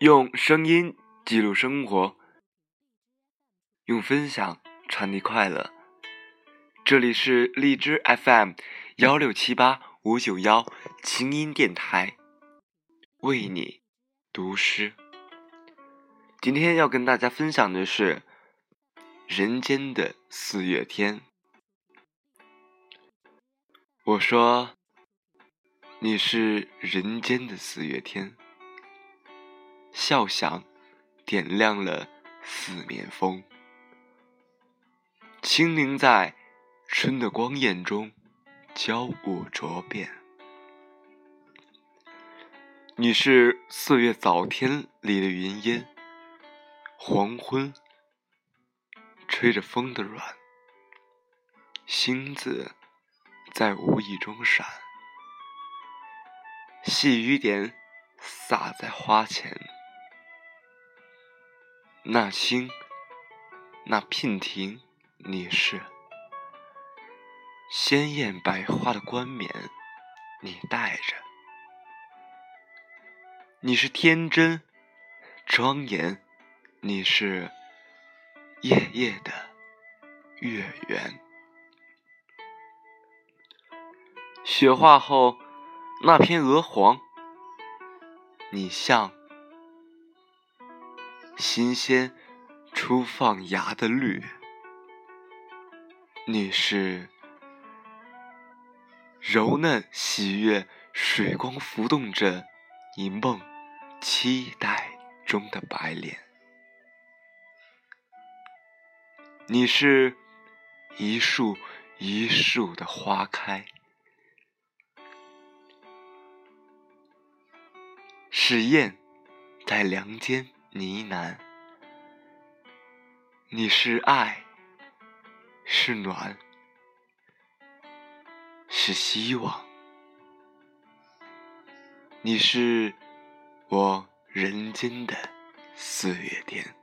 用声音记录生活，用分享传递快乐。这里是荔枝 FM 幺六七八五九幺清音电台，为你读诗。今天要跟大家分享的是人间的四月天。我说。你是人间的四月天，笑响点亮了四面风，清灵在春的光艳中交舞着变。你是四月早天里的云烟，黄昏吹着风的软，星子在无意中闪。细雨点洒在花前，那星，那娉婷，你是鲜艳百花的冠冕，你戴着，你是天真庄严，你是夜夜的月圆，雪化后。那片鹅黄，你像新鲜初放芽的绿；你是柔嫩喜悦，水光浮动着一梦期待中的白莲；你是一树一树的花开。是燕在梁间呢喃，你是爱，是暖，是希望，你是我人间的四月天。